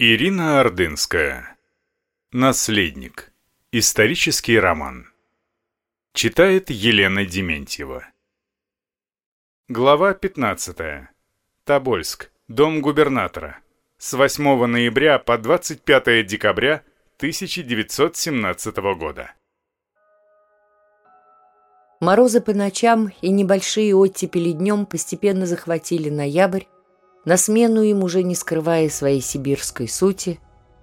Ирина Ордынская. Наследник. Исторический роман. Читает Елена Дементьева. Глава 15. Тобольск. Дом губернатора. С 8 ноября по 25 декабря 1917 года. Морозы по ночам и небольшие оттепели днем постепенно захватили ноябрь, на смену им, уже не скрывая своей сибирской сути,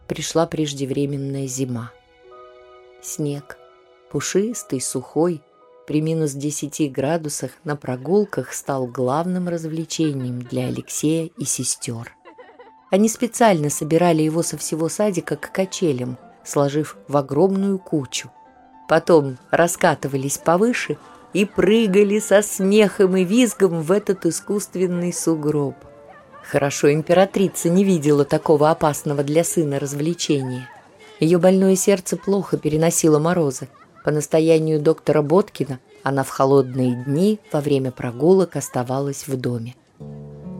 пришла преждевременная зима. Снег, пушистый, сухой, при минус десяти градусах на прогулках стал главным развлечением для Алексея и сестер. Они специально собирали его со всего садика к качелям, сложив в огромную кучу. Потом раскатывались повыше и прыгали со смехом и визгом в этот искусственный сугроб. Хорошо императрица не видела такого опасного для сына развлечения. Ее больное сердце плохо переносило морозы. По настоянию доктора Боткина она в холодные дни во время прогулок оставалась в доме.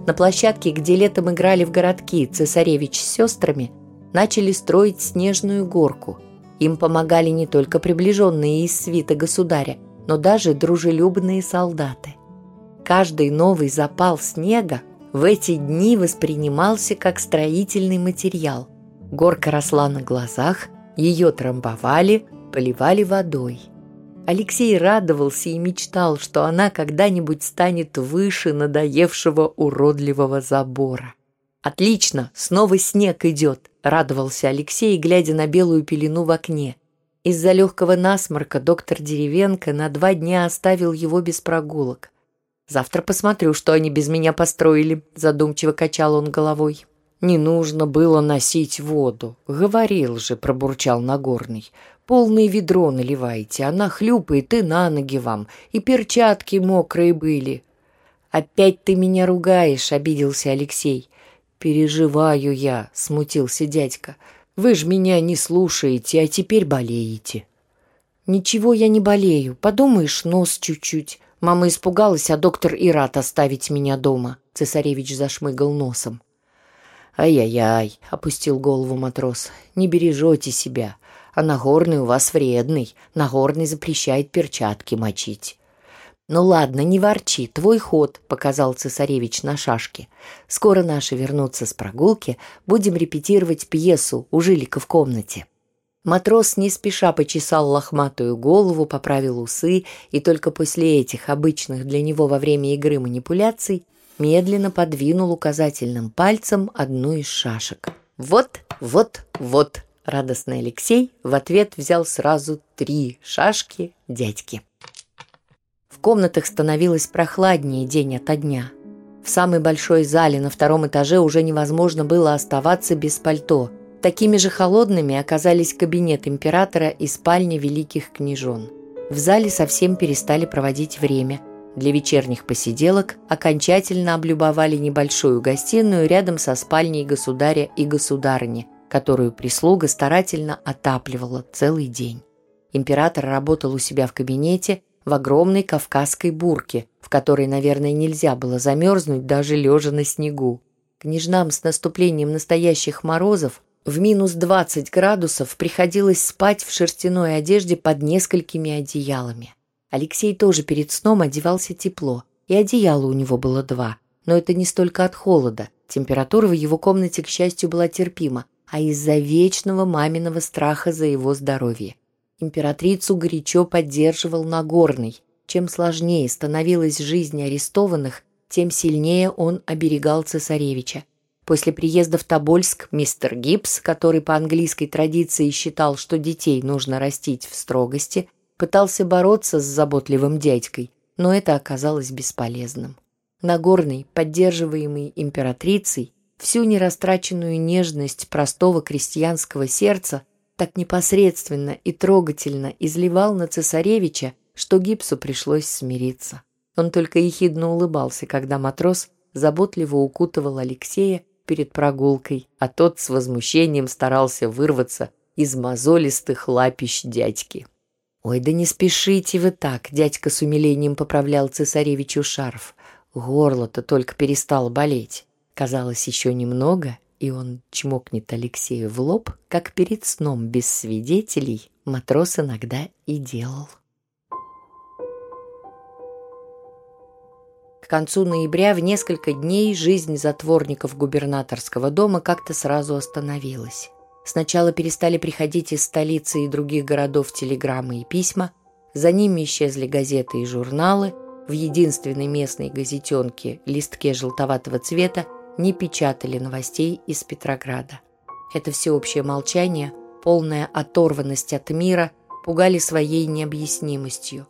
На площадке, где летом играли в городки цесаревич с сестрами, начали строить снежную горку. Им помогали не только приближенные из свита государя, но даже дружелюбные солдаты. Каждый новый запал снега в эти дни воспринимался как строительный материал. Горка росла на глазах, ее трамбовали, поливали водой. Алексей радовался и мечтал, что она когда-нибудь станет выше надоевшего уродливого забора. «Отлично, снова снег идет», — радовался Алексей, глядя на белую пелену в окне. Из-за легкого насморка доктор Деревенко на два дня оставил его без прогулок. Завтра посмотрю, что они без меня построили», — задумчиво качал он головой. «Не нужно было носить воду. Говорил же», — пробурчал Нагорный. «Полное ведро наливайте, она хлюпает и на ноги вам, и перчатки мокрые были». «Опять ты меня ругаешь», — обиделся Алексей. «Переживаю я», — смутился дядька. «Вы ж меня не слушаете, а теперь болеете». «Ничего я не болею. Подумаешь, нос чуть-чуть. Мама испугалась, а доктор и рад оставить меня дома. Цесаревич зашмыгал носом. «Ай-яй-яй», — опустил голову матрос, — «не бережете себя. А Нагорный у вас вредный. Нагорный запрещает перчатки мочить». «Ну ладно, не ворчи, твой ход», — показал цесаревич на шашке. «Скоро наши вернутся с прогулки, будем репетировать пьесу у Жилика в комнате». Матрос не спеша почесал лохматую голову, поправил усы и только после этих обычных для него во время игры манипуляций медленно подвинул указательным пальцем одну из шашек. «Вот, вот, вот!» Радостный Алексей в ответ взял сразу три шашки дядьки. В комнатах становилось прохладнее день ото дня. В самой большой зале на втором этаже уже невозможно было оставаться без пальто – Такими же холодными оказались кабинет императора и спальня великих княжон. В зале совсем перестали проводить время. Для вечерних посиделок окончательно облюбовали небольшую гостиную рядом со спальней государя и государыни, которую прислуга старательно отапливала целый день. Император работал у себя в кабинете в огромной кавказской бурке, в которой, наверное, нельзя было замерзнуть даже лежа на снегу. Княжнам с наступлением настоящих морозов в минус 20 градусов приходилось спать в шерстяной одежде под несколькими одеялами. Алексей тоже перед сном одевался тепло, и одеяло у него было два. Но это не столько от холода. Температура в его комнате, к счастью, была терпима, а из-за вечного маминого страха за его здоровье. Императрицу горячо поддерживал Нагорный. Чем сложнее становилась жизнь арестованных, тем сильнее он оберегал цесаревича. После приезда в Тобольск мистер Гибс, который по английской традиции считал, что детей нужно растить в строгости, пытался бороться с заботливым дядькой, но это оказалось бесполезным. Нагорный, поддерживаемый императрицей, всю нерастраченную нежность простого крестьянского сердца так непосредственно и трогательно изливал на цесаревича, что Гипсу пришлось смириться. Он только ехидно улыбался, когда матрос заботливо укутывал Алексея перед прогулкой, а тот с возмущением старался вырваться из мозолистых лапищ дядьки. «Ой, да не спешите вы так!» — дядька с умилением поправлял цесаревичу шарф. Горло-то только перестало болеть. Казалось, еще немного, и он чмокнет Алексею в лоб, как перед сном без свидетелей матрос иногда и делал. Концу ноября в несколько дней жизнь затворников губернаторского дома как-то сразу остановилась. Сначала перестали приходить из столицы и других городов телеграммы и письма, за ними исчезли газеты и журналы, в единственной местной газетенке, листке желтоватого цвета, не печатали новостей из Петрограда. Это всеобщее молчание, полная оторванность от мира, пугали своей необъяснимостью.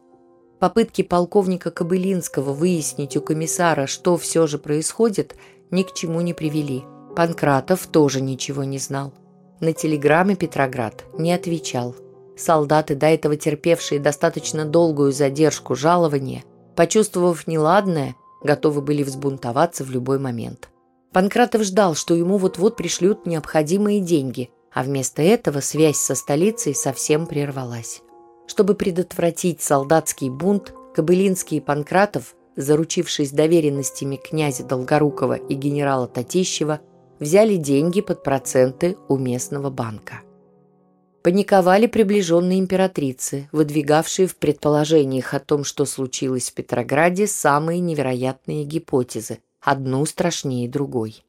Попытки полковника Кобылинского выяснить у комиссара, что все же происходит, ни к чему не привели. Панкратов тоже ничего не знал. На телеграммы Петроград не отвечал. Солдаты, до этого терпевшие достаточно долгую задержку жалования, почувствовав неладное, готовы были взбунтоваться в любой момент. Панкратов ждал, что ему вот-вот пришлют необходимые деньги, а вместо этого связь со столицей совсем прервалась. Чтобы предотвратить солдатский бунт, Кобылинский и Панкратов, заручившись доверенностями князя Долгорукова и генерала Татищева, взяли деньги под проценты у местного банка. Паниковали приближенные императрицы, выдвигавшие в предположениях о том, что случилось в Петрограде, самые невероятные гипотезы – одну страшнее другой.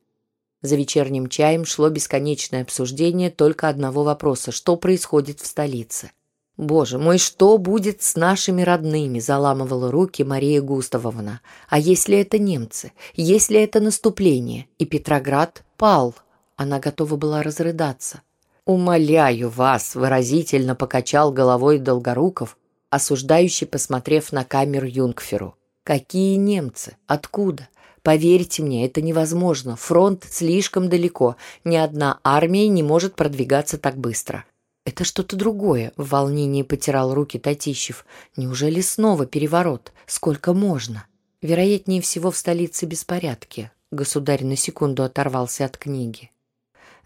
За вечерним чаем шло бесконечное обсуждение только одного вопроса – что происходит в столице? «Боже мой, что будет с нашими родными?» – заламывала руки Мария Густавовна. «А если это немцы? Если это наступление? И Петроград пал?» Она готова была разрыдаться. «Умоляю вас!» – выразительно покачал головой Долгоруков, осуждающий, посмотрев на камеру Юнгферу. «Какие немцы? Откуда? Поверьте мне, это невозможно. Фронт слишком далеко. Ни одна армия не может продвигаться так быстро. Это что-то другое, в волнении потирал руки Татищев. Неужели снова переворот? Сколько можно? Вероятнее всего в столице беспорядки. Государь на секунду оторвался от книги.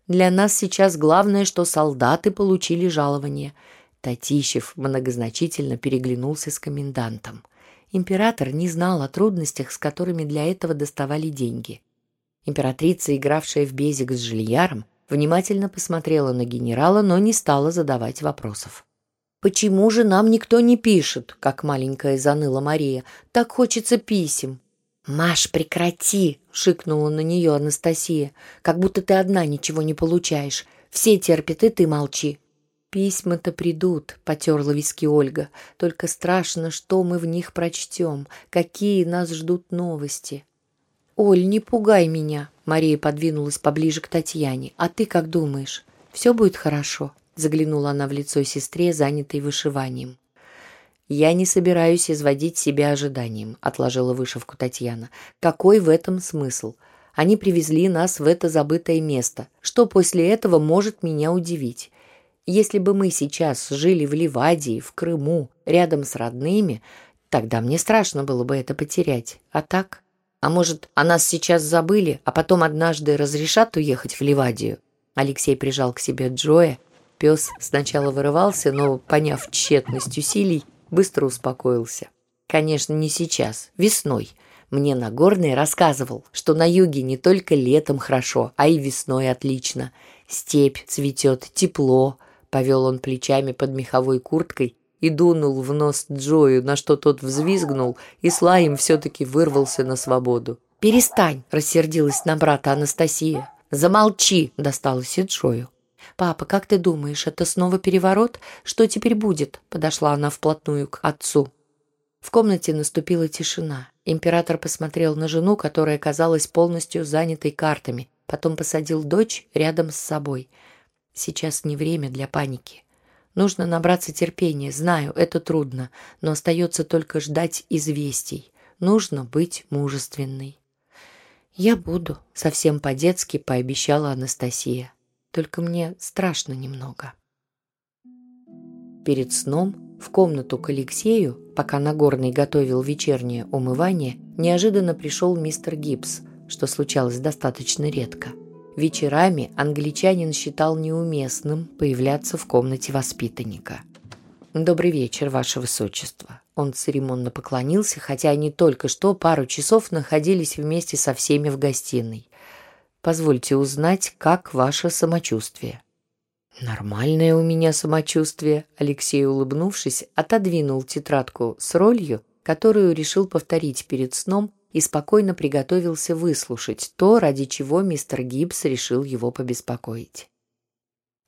Для нас сейчас главное, что солдаты получили жалование. Татищев многозначительно переглянулся с комендантом. Император не знал о трудностях, с которыми для этого доставали деньги. Императрица, игравшая в безик с Жильяром, внимательно посмотрела на генерала, но не стала задавать вопросов. «Почему же нам никто не пишет?» — как маленькая заныла Мария. «Так хочется писем». «Маш, прекрати!» — шикнула на нее Анастасия. «Как будто ты одна ничего не получаешь. Все терпят, и ты молчи». «Письма-то придут», — потерла виски Ольга. «Только страшно, что мы в них прочтем, какие нас ждут новости». «Оль, не пугай меня», — Мария подвинулась поближе к Татьяне. «А ты как думаешь? Все будет хорошо?» — заглянула она в лицо сестре, занятой вышиванием. «Я не собираюсь изводить себя ожиданием», — отложила вышивку Татьяна. «Какой в этом смысл? Они привезли нас в это забытое место. Что после этого может меня удивить? Если бы мы сейчас жили в Ливадии, в Крыму, рядом с родными, тогда мне страшно было бы это потерять. А так? А может, о нас сейчас забыли, а потом однажды разрешат уехать в Ливадию? Алексей прижал к себе Джоя. Пес сначала вырывался, но, поняв тщетность усилий, быстро успокоился. Конечно, не сейчас, весной. Мне Нагорный рассказывал, что на юге не только летом хорошо, а и весной отлично. Степь цветет, тепло, Повел он плечами под меховой курткой и дунул в нос Джою, на что тот взвизгнул, и Слаим все-таки вырвался на свободу. «Перестань!» — рассердилась на брата Анастасия. «Замолчи!» — досталось и Джою. «Папа, как ты думаешь, это снова переворот? Что теперь будет?» — подошла она вплотную к отцу. В комнате наступила тишина. Император посмотрел на жену, которая казалась полностью занятой картами, потом посадил дочь рядом с собой — Сейчас не время для паники. Нужно набраться терпения. Знаю, это трудно, но остается только ждать известий. Нужно быть мужественной. «Я буду», — совсем по-детски пообещала Анастасия. «Только мне страшно немного». Перед сном в комнату к Алексею, пока Нагорный готовил вечернее умывание, неожиданно пришел мистер Гибс, что случалось достаточно редко — Вечерами англичанин считал неуместным появляться в комнате воспитанника. «Добрый вечер, ваше высочество». Он церемонно поклонился, хотя они только что пару часов находились вместе со всеми в гостиной. Позвольте узнать, как ваше самочувствие». «Нормальное у меня самочувствие», — Алексей, улыбнувшись, отодвинул тетрадку с ролью, которую решил повторить перед сном и спокойно приготовился выслушать то, ради чего мистер Гибс решил его побеспокоить.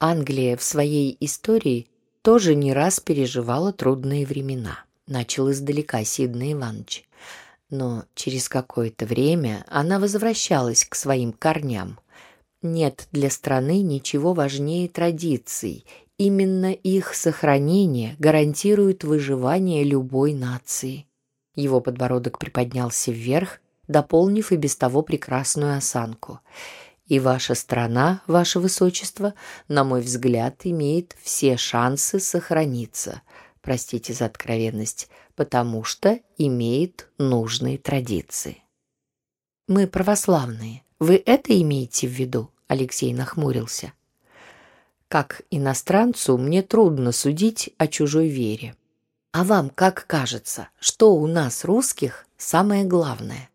Англия в своей истории тоже не раз переживала трудные времена. Начал издалека Сиднey Иванович. Но через какое-то время она возвращалась к своим корням. Нет для страны ничего важнее традиций. Именно их сохранение гарантирует выживание любой нации. Его подбородок приподнялся вверх, дополнив и без того прекрасную осанку. И ваша страна, ваше высочество, на мой взгляд, имеет все шансы сохраниться. Простите за откровенность, потому что имеет нужные традиции. Мы православные. Вы это имеете в виду? Алексей нахмурился. Как иностранцу мне трудно судить о чужой вере. А вам как кажется, что у нас русских самое главное?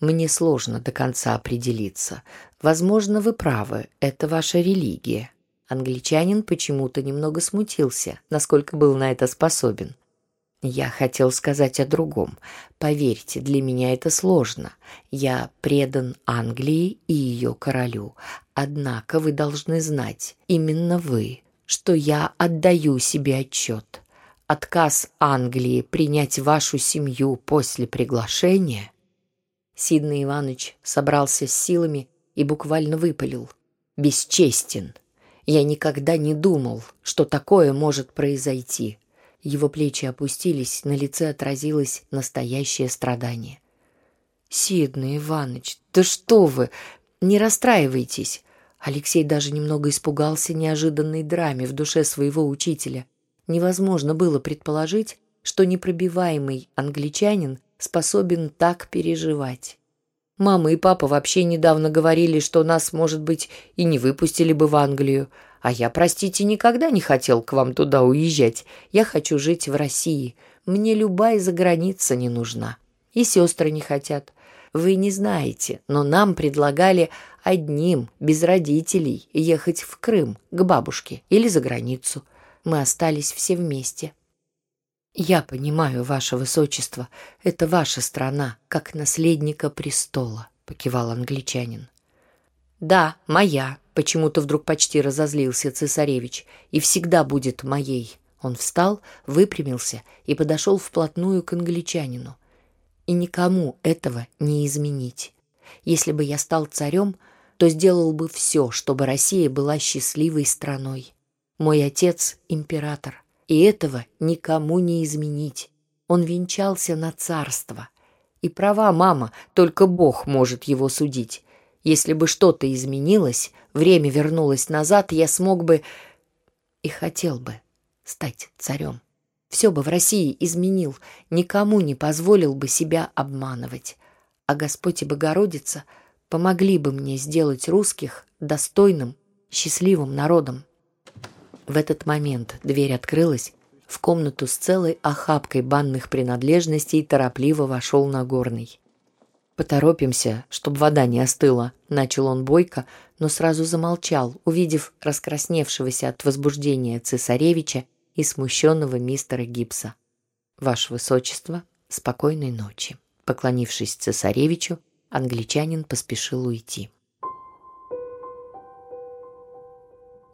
Мне сложно до конца определиться. Возможно, вы правы, это ваша религия. Англичанин почему-то немного смутился, насколько был на это способен. Я хотел сказать о другом. Поверьте, для меня это сложно. Я предан Англии и ее королю. Однако вы должны знать, именно вы, что я отдаю себе отчет. Отказ Англии принять вашу семью после приглашения Сидный Иванович собрался с силами и буквально выпалил. «Бесчестен! Я никогда не думал, что такое может произойти!» Его плечи опустились, на лице отразилось настоящее страдание. «Сидный Иванович, да что вы! Не расстраивайтесь!» Алексей даже немного испугался неожиданной драме в душе своего учителя. Невозможно было предположить, что непробиваемый англичанин способен так переживать. Мама и папа вообще недавно говорили, что нас, может быть, и не выпустили бы в Англию. А я, простите, никогда не хотел к вам туда уезжать. Я хочу жить в России. Мне любая заграница не нужна. И сестры не хотят. Вы не знаете, но нам предлагали одним, без родителей, ехать в Крым, к бабушке или за границу. Мы остались все вместе. «Я понимаю, ваше высочество, это ваша страна, как наследника престола», — покивал англичанин. «Да, моя», — почему-то вдруг почти разозлился цесаревич, «и всегда будет моей». Он встал, выпрямился и подошел вплотную к англичанину. «И никому этого не изменить. Если бы я стал царем, то сделал бы все, чтобы Россия была счастливой страной. Мой отец — император, и этого никому не изменить. Он венчался на царство. И права мама, только Бог может его судить. Если бы что-то изменилось, время вернулось назад, я смог бы и хотел бы стать царем. Все бы в России изменил, никому не позволил бы себя обманывать. А Господь и Богородица помогли бы мне сделать русских достойным, счастливым народом. В этот момент дверь открылась, в комнату с целой охапкой банных принадлежностей торопливо вошел Нагорный. «Поторопимся, чтобы вода не остыла», — начал он бойко, но сразу замолчал, увидев раскрасневшегося от возбуждения цесаревича и смущенного мистера Гибса. «Ваше Высочество, спокойной ночи». Поклонившись цесаревичу, англичанин поспешил уйти.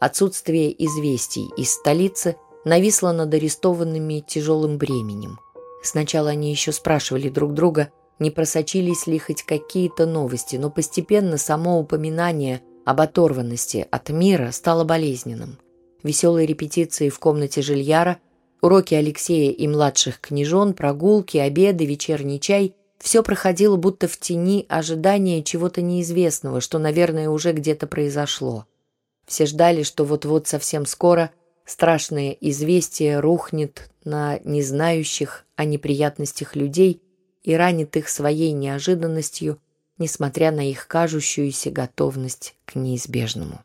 Отсутствие известий из столицы нависло над арестованными тяжелым бременем. Сначала они еще спрашивали друг друга, не просочились ли хоть какие-то новости, но постепенно само упоминание об оторванности от мира стало болезненным. Веселые репетиции в комнате Жильяра, уроки Алексея и младших княжон, прогулки, обеды, вечерний чай – все проходило будто в тени ожидания чего-то неизвестного, что, наверное, уже где-то произошло. Все ждали, что вот-вот совсем скоро страшное известие рухнет на незнающих о неприятностях людей и ранит их своей неожиданностью, несмотря на их кажущуюся готовность к неизбежному.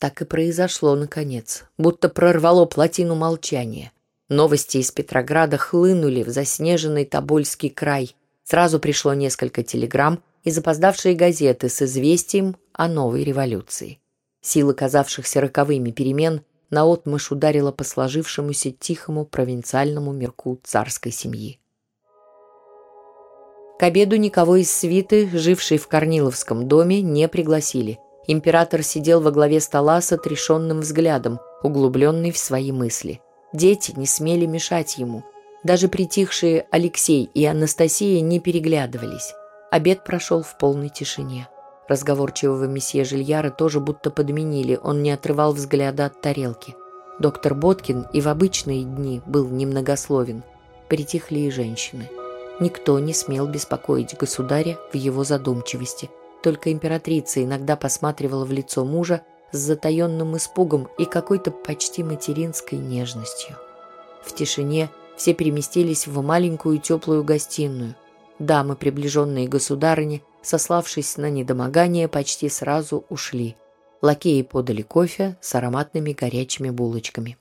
Так и произошло, наконец, будто прорвало плотину молчания. Новости из Петрограда хлынули в заснеженный Тобольский край. Сразу пришло несколько телеграмм, и запоздавшие газеты с известием о новой революции. Сила казавшихся роковыми перемен наотмашь ударила по сложившемуся тихому провинциальному мирку царской семьи. К обеду никого из свиты, жившей в Корниловском доме, не пригласили. Император сидел во главе стола с отрешенным взглядом, углубленный в свои мысли. Дети не смели мешать ему. Даже притихшие Алексей и Анастасия не переглядывались. Обед прошел в полной тишине. Разговорчивого месье Жильяра тоже будто подменили, он не отрывал взгляда от тарелки. Доктор Боткин и в обычные дни был немногословен. Притихли и женщины. Никто не смел беспокоить государя в его задумчивости. Только императрица иногда посматривала в лицо мужа с затаенным испугом и какой-то почти материнской нежностью. В тишине все переместились в маленькую теплую гостиную. Дамы, приближенные государыне, сославшись на недомогание, почти сразу ушли. Лакеи подали кофе с ароматными горячими булочками.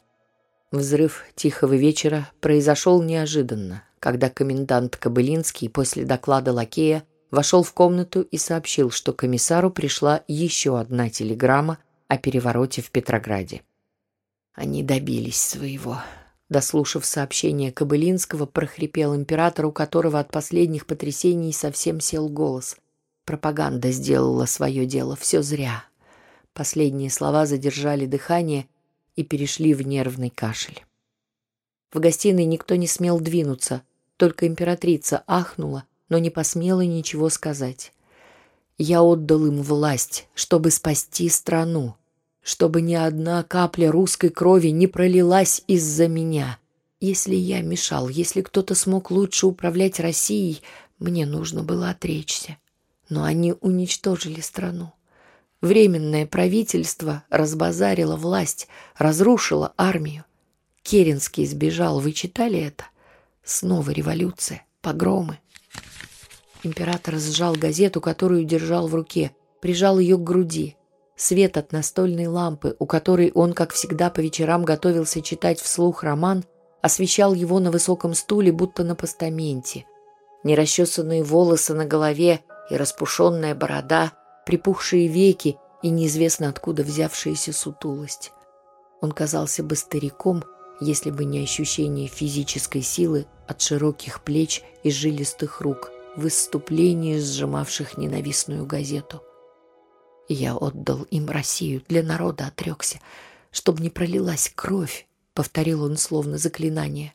Взрыв тихого вечера произошел неожиданно, когда комендант Кобылинский после доклада лакея вошел в комнату и сообщил, что комиссару пришла еще одна телеграмма о перевороте в Петрограде. Они добились своего. Дослушав сообщение Кобылинского, прохрипел император, у которого от последних потрясений совсем сел голос. Пропаганда сделала свое дело, все зря. Последние слова задержали дыхание и перешли в нервный кашель. В гостиной никто не смел двинуться, только императрица ахнула, но не посмела ничего сказать. Я отдал им власть, чтобы спасти страну, чтобы ни одна капля русской крови не пролилась из-за меня. Если я мешал, если кто-то смог лучше управлять Россией, мне нужно было отречься но они уничтожили страну. Временное правительство разбазарило власть, разрушило армию. Керенский сбежал, вы читали это? Снова революция, погромы. Император сжал газету, которую держал в руке, прижал ее к груди. Свет от настольной лампы, у которой он, как всегда, по вечерам готовился читать вслух роман, освещал его на высоком стуле, будто на постаменте. Нерасчесанные волосы на голове и распушенная борода, припухшие веки и неизвестно откуда взявшаяся сутулость. Он казался бы стариком, если бы не ощущение физической силы от широких плеч и жилистых рук в выступлении, сжимавших ненавистную газету. Я отдал им Россию, для народа отрекся, чтобы не пролилась кровь, повторил он словно заклинание.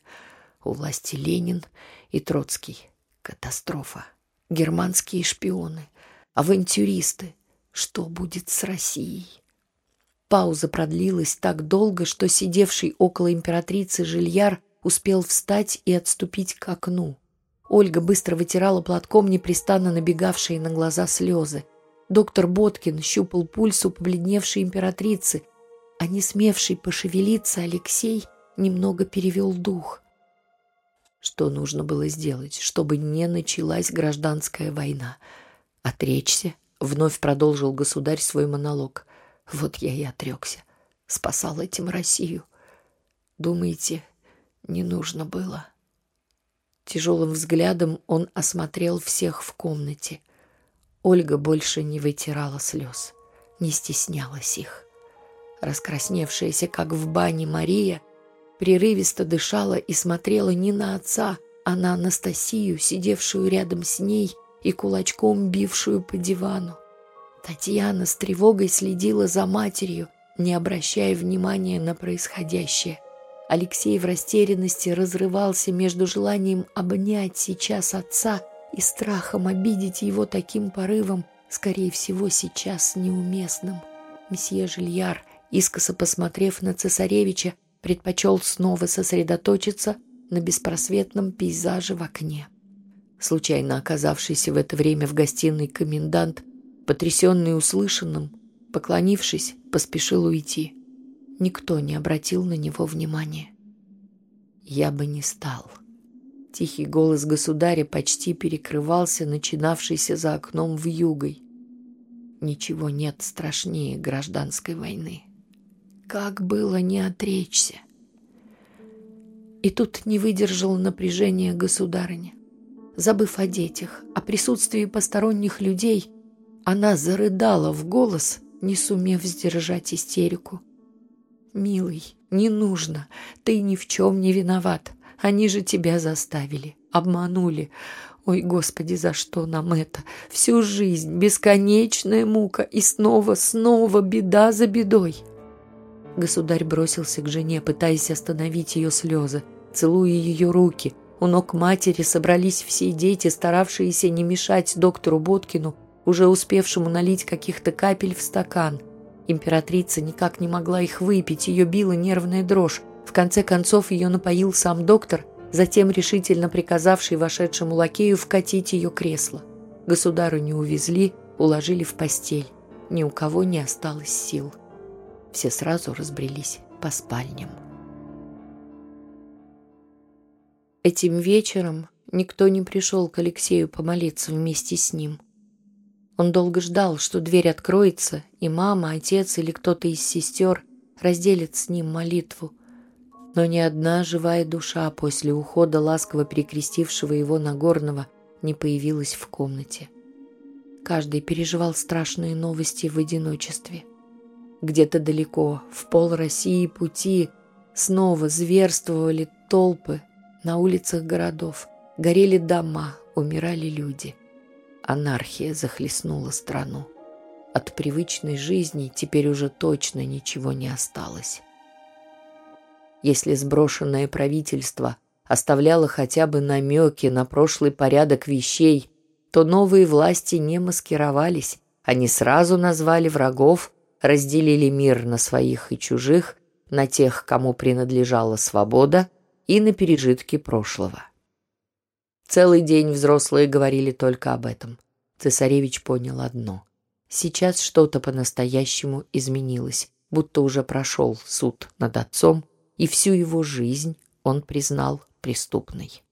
У власти Ленин и Троцкий. Катастрофа германские шпионы, авантюристы. Что будет с Россией? Пауза продлилась так долго, что сидевший около императрицы Жильяр успел встать и отступить к окну. Ольга быстро вытирала платком непрестанно набегавшие на глаза слезы. Доктор Боткин щупал пульс у побледневшей императрицы, а не смевший пошевелиться Алексей немного перевел дух. Что нужно было сделать, чтобы не началась гражданская война? Отречься? Вновь продолжил государь свой монолог. Вот я и отрекся. Спасал этим Россию. Думаете, не нужно было? Тяжелым взглядом он осмотрел всех в комнате. Ольга больше не вытирала слез, не стеснялась их. Раскрасневшаяся, как в бане Мария, прерывисто дышала и смотрела не на отца, а на Анастасию, сидевшую рядом с ней и кулачком бившую по дивану. Татьяна с тревогой следила за матерью, не обращая внимания на происходящее. Алексей в растерянности разрывался между желанием обнять сейчас отца и страхом обидеть его таким порывом, скорее всего, сейчас неуместным. Месье Жильяр, искоса посмотрев на цесаревича, предпочел снова сосредоточиться на беспросветном пейзаже в окне. Случайно оказавшийся в это время в гостиной комендант, потрясенный услышанным, поклонившись, поспешил уйти. Никто не обратил на него внимания. «Я бы не стал». Тихий голос государя почти перекрывался начинавшейся за окном вьюгой. Ничего нет страшнее гражданской войны. Как было не отречься? И тут не выдержал напряжения государыня. Забыв о детях, о присутствии посторонних людей, она зарыдала в голос, не сумев сдержать истерику. «Милый, не нужно, ты ни в чем не виноват. Они же тебя заставили, обманули. Ой, Господи, за что нам это? Всю жизнь бесконечная мука и снова, снова беда за бедой. Государь бросился к жене, пытаясь остановить ее слезы, целуя ее руки. У ног матери собрались все дети, старавшиеся не мешать доктору Боткину, уже успевшему налить каких-то капель в стакан. Императрица никак не могла их выпить, ее била нервная дрожь. В конце концов ее напоил сам доктор – затем решительно приказавший вошедшему лакею вкатить ее кресло. не увезли, уложили в постель. Ни у кого не осталось сил. Все сразу разбрелись по спальням. Этим вечером никто не пришел к Алексею помолиться вместе с ним. Он долго ждал, что дверь откроется, и мама, отец или кто-то из сестер разделит с ним молитву – но ни одна живая душа после ухода ласково перекрестившего его Нагорного не появилась в комнате. Каждый переживал страшные новости в одиночестве. Где-то далеко, в пол России пути, снова зверствовали толпы на улицах городов, горели дома, умирали люди. Анархия захлестнула страну. От привычной жизни теперь уже точно ничего не осталось. Если сброшенное правительство оставляло хотя бы намеки на прошлый порядок вещей, то новые власти не маскировались, они сразу назвали врагов, разделили мир на своих и чужих, на тех, кому принадлежала свобода, и на пережитки прошлого. Целый день взрослые говорили только об этом. Цесаревич понял одно. Сейчас что-то по-настоящему изменилось, будто уже прошел суд над отцом, и всю его жизнь он признал преступной.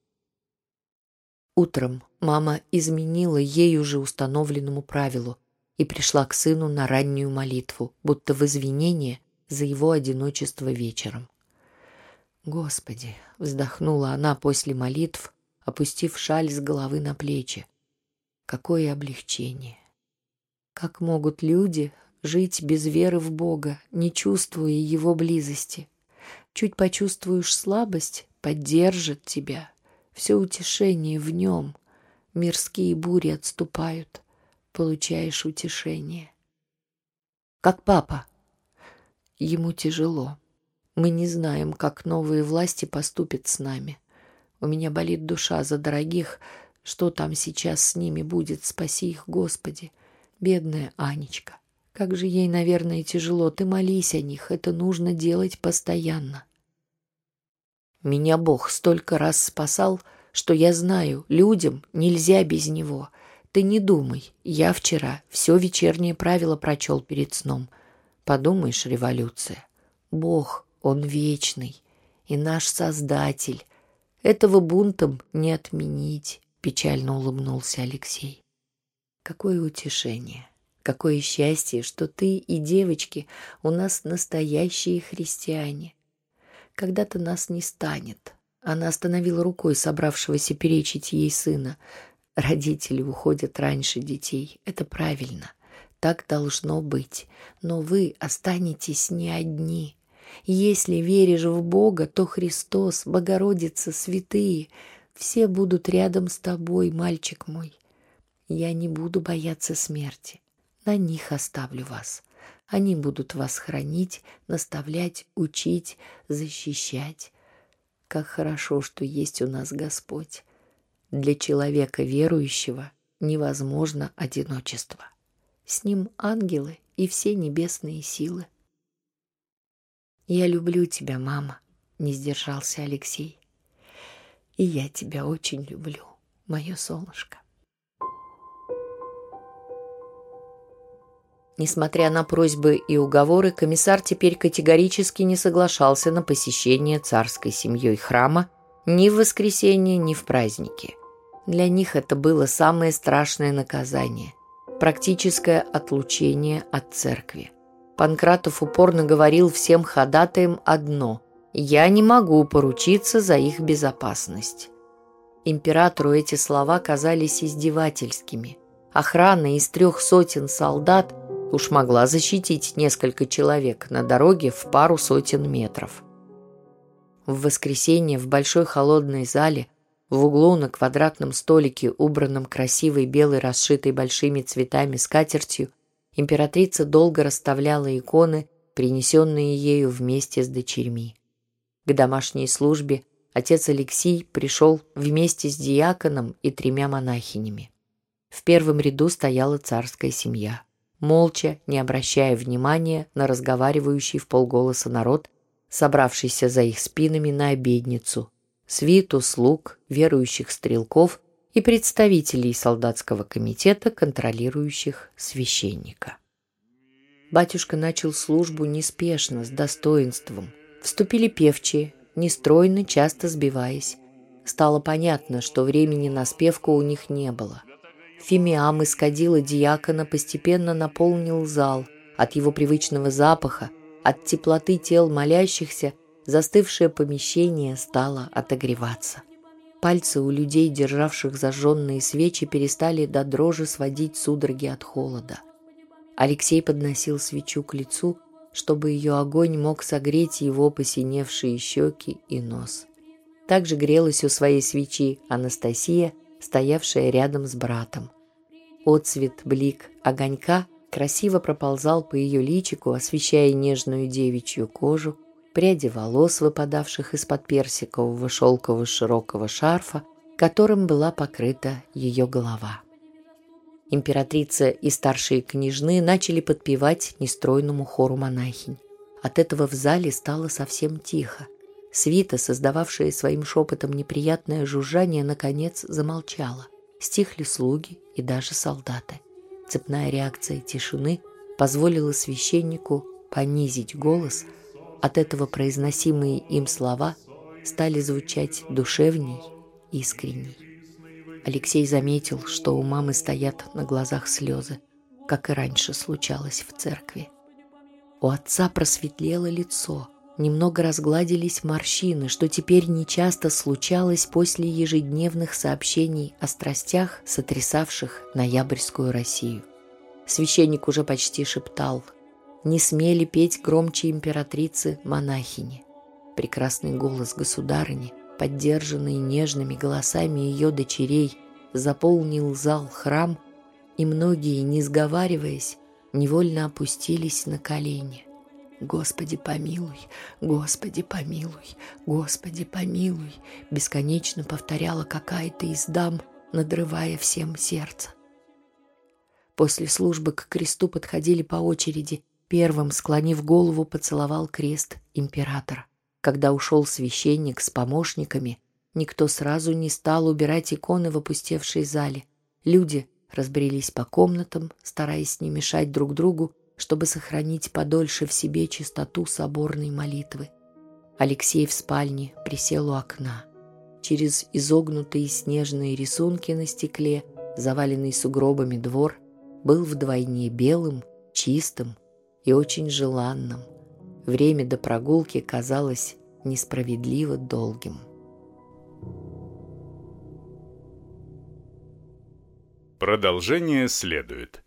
Утром мама изменила ей уже установленному правилу и пришла к сыну на раннюю молитву, будто в извинение за его одиночество вечером. «Господи!» — вздохнула она после молитв, опустив шаль с головы на плечи. «Какое облегчение! Как могут люди жить без веры в Бога, не чувствуя Его близости?» Чуть почувствуешь слабость, поддержит тебя. Все утешение в нем. Мирские бури отступают. Получаешь утешение. Как папа. Ему тяжело. Мы не знаем, как новые власти поступят с нами. У меня болит душа за дорогих. Что там сейчас с ними будет? Спаси их, Господи. Бедная Анечка. Как же ей, наверное, тяжело. Ты молись о них, это нужно делать постоянно. Меня Бог столько раз спасал, что я знаю, людям нельзя без него. Ты не думай, я вчера все вечернее правило прочел перед сном. Подумаешь, революция. Бог, Он вечный и наш Создатель. Этого бунтом не отменить, печально улыбнулся Алексей. Какое утешение. Какое счастье, что ты и девочки у нас настоящие христиане. Когда-то нас не станет. Она остановила рукой собравшегося перечить ей сына. Родители уходят раньше детей. Это правильно. Так должно быть. Но вы останетесь не одни. Если веришь в Бога, то Христос, Богородица, святые, все будут рядом с тобой, мальчик мой. Я не буду бояться смерти. На них оставлю вас. Они будут вас хранить, наставлять, учить, защищать. Как хорошо, что есть у нас Господь. Для человека верующего невозможно одиночество. С ним ангелы и все небесные силы. «Я люблю тебя, мама», — не сдержался Алексей. «И я тебя очень люблю, мое солнышко». Несмотря на просьбы и уговоры, комиссар теперь категорически не соглашался на посещение царской семьей храма ни в воскресенье, ни в праздники. Для них это было самое страшное наказание – практическое отлучение от церкви. Панкратов упорно говорил всем ходатаям одно – «Я не могу поручиться за их безопасность». Императору эти слова казались издевательскими. Охрана из трех сотен солдат уж могла защитить несколько человек на дороге в пару сотен метров. В воскресенье в большой холодной зале в углу на квадратном столике, убранном красивой белой, расшитой большими цветами скатертью, императрица долго расставляла иконы, принесенные ею вместе с дочерьми. К домашней службе отец Алексей пришел вместе с диаконом и тремя монахинями. В первом ряду стояла царская семья. Молча, не обращая внимания на разговаривающий в полголоса народ, собравшийся за их спинами на обедницу, свиту слуг, верующих стрелков и представителей солдатского комитета, контролирующих священника. Батюшка начал службу неспешно, с достоинством. Вступили певчие, нестройно, часто сбиваясь. Стало понятно, что времени на спевку у них не было. Фимиам из диакона постепенно наполнил зал. От его привычного запаха, от теплоты тел молящихся, застывшее помещение стало отогреваться. Пальцы у людей, державших зажженные свечи, перестали до дрожи сводить судороги от холода. Алексей подносил свечу к лицу, чтобы ее огонь мог согреть его посиневшие щеки и нос. Также грелась у своей свечи Анастасия, стоявшая рядом с братом. Отцвет блик огонька красиво проползал по ее личику, освещая нежную девичью кожу, пряди волос, выпадавших из-под персикового шелкового широкого шарфа, которым была покрыта ее голова. Императрица и старшие княжны начали подпевать нестройному хору монахинь. От этого в зале стало совсем тихо. Свита, создававшая своим шепотом неприятное жужжание, наконец замолчала. Стихли слуги и даже солдаты. Цепная реакция тишины позволила священнику понизить голос. От этого произносимые им слова стали звучать душевней, искренней. Алексей заметил, что у мамы стоят на глазах слезы, как и раньше случалось в церкви. У отца просветлело лицо, немного разгладились морщины, что теперь нечасто случалось после ежедневных сообщений о страстях, сотрясавших ноябрьскую Россию. Священник уже почти шептал «Не смели петь громче императрицы монахини». Прекрасный голос государыни – поддержанный нежными голосами ее дочерей, заполнил зал храм, и многие, не сговариваясь, невольно опустились на колени. «Господи, помилуй! Господи, помилуй! Господи, помилуй!» бесконечно повторяла какая-то из дам, надрывая всем сердце. После службы к кресту подходили по очереди. Первым, склонив голову, поцеловал крест императора. Когда ушел священник с помощниками, никто сразу не стал убирать иконы в опустевшей зале. Люди разбрелись по комнатам, стараясь не мешать друг другу, чтобы сохранить подольше в себе чистоту соборной молитвы. Алексей в спальне присел у окна. Через изогнутые снежные рисунки на стекле, заваленный сугробами двор, был вдвойне белым, чистым и очень желанным. Время до прогулки казалось несправедливо долгим. Продолжение следует.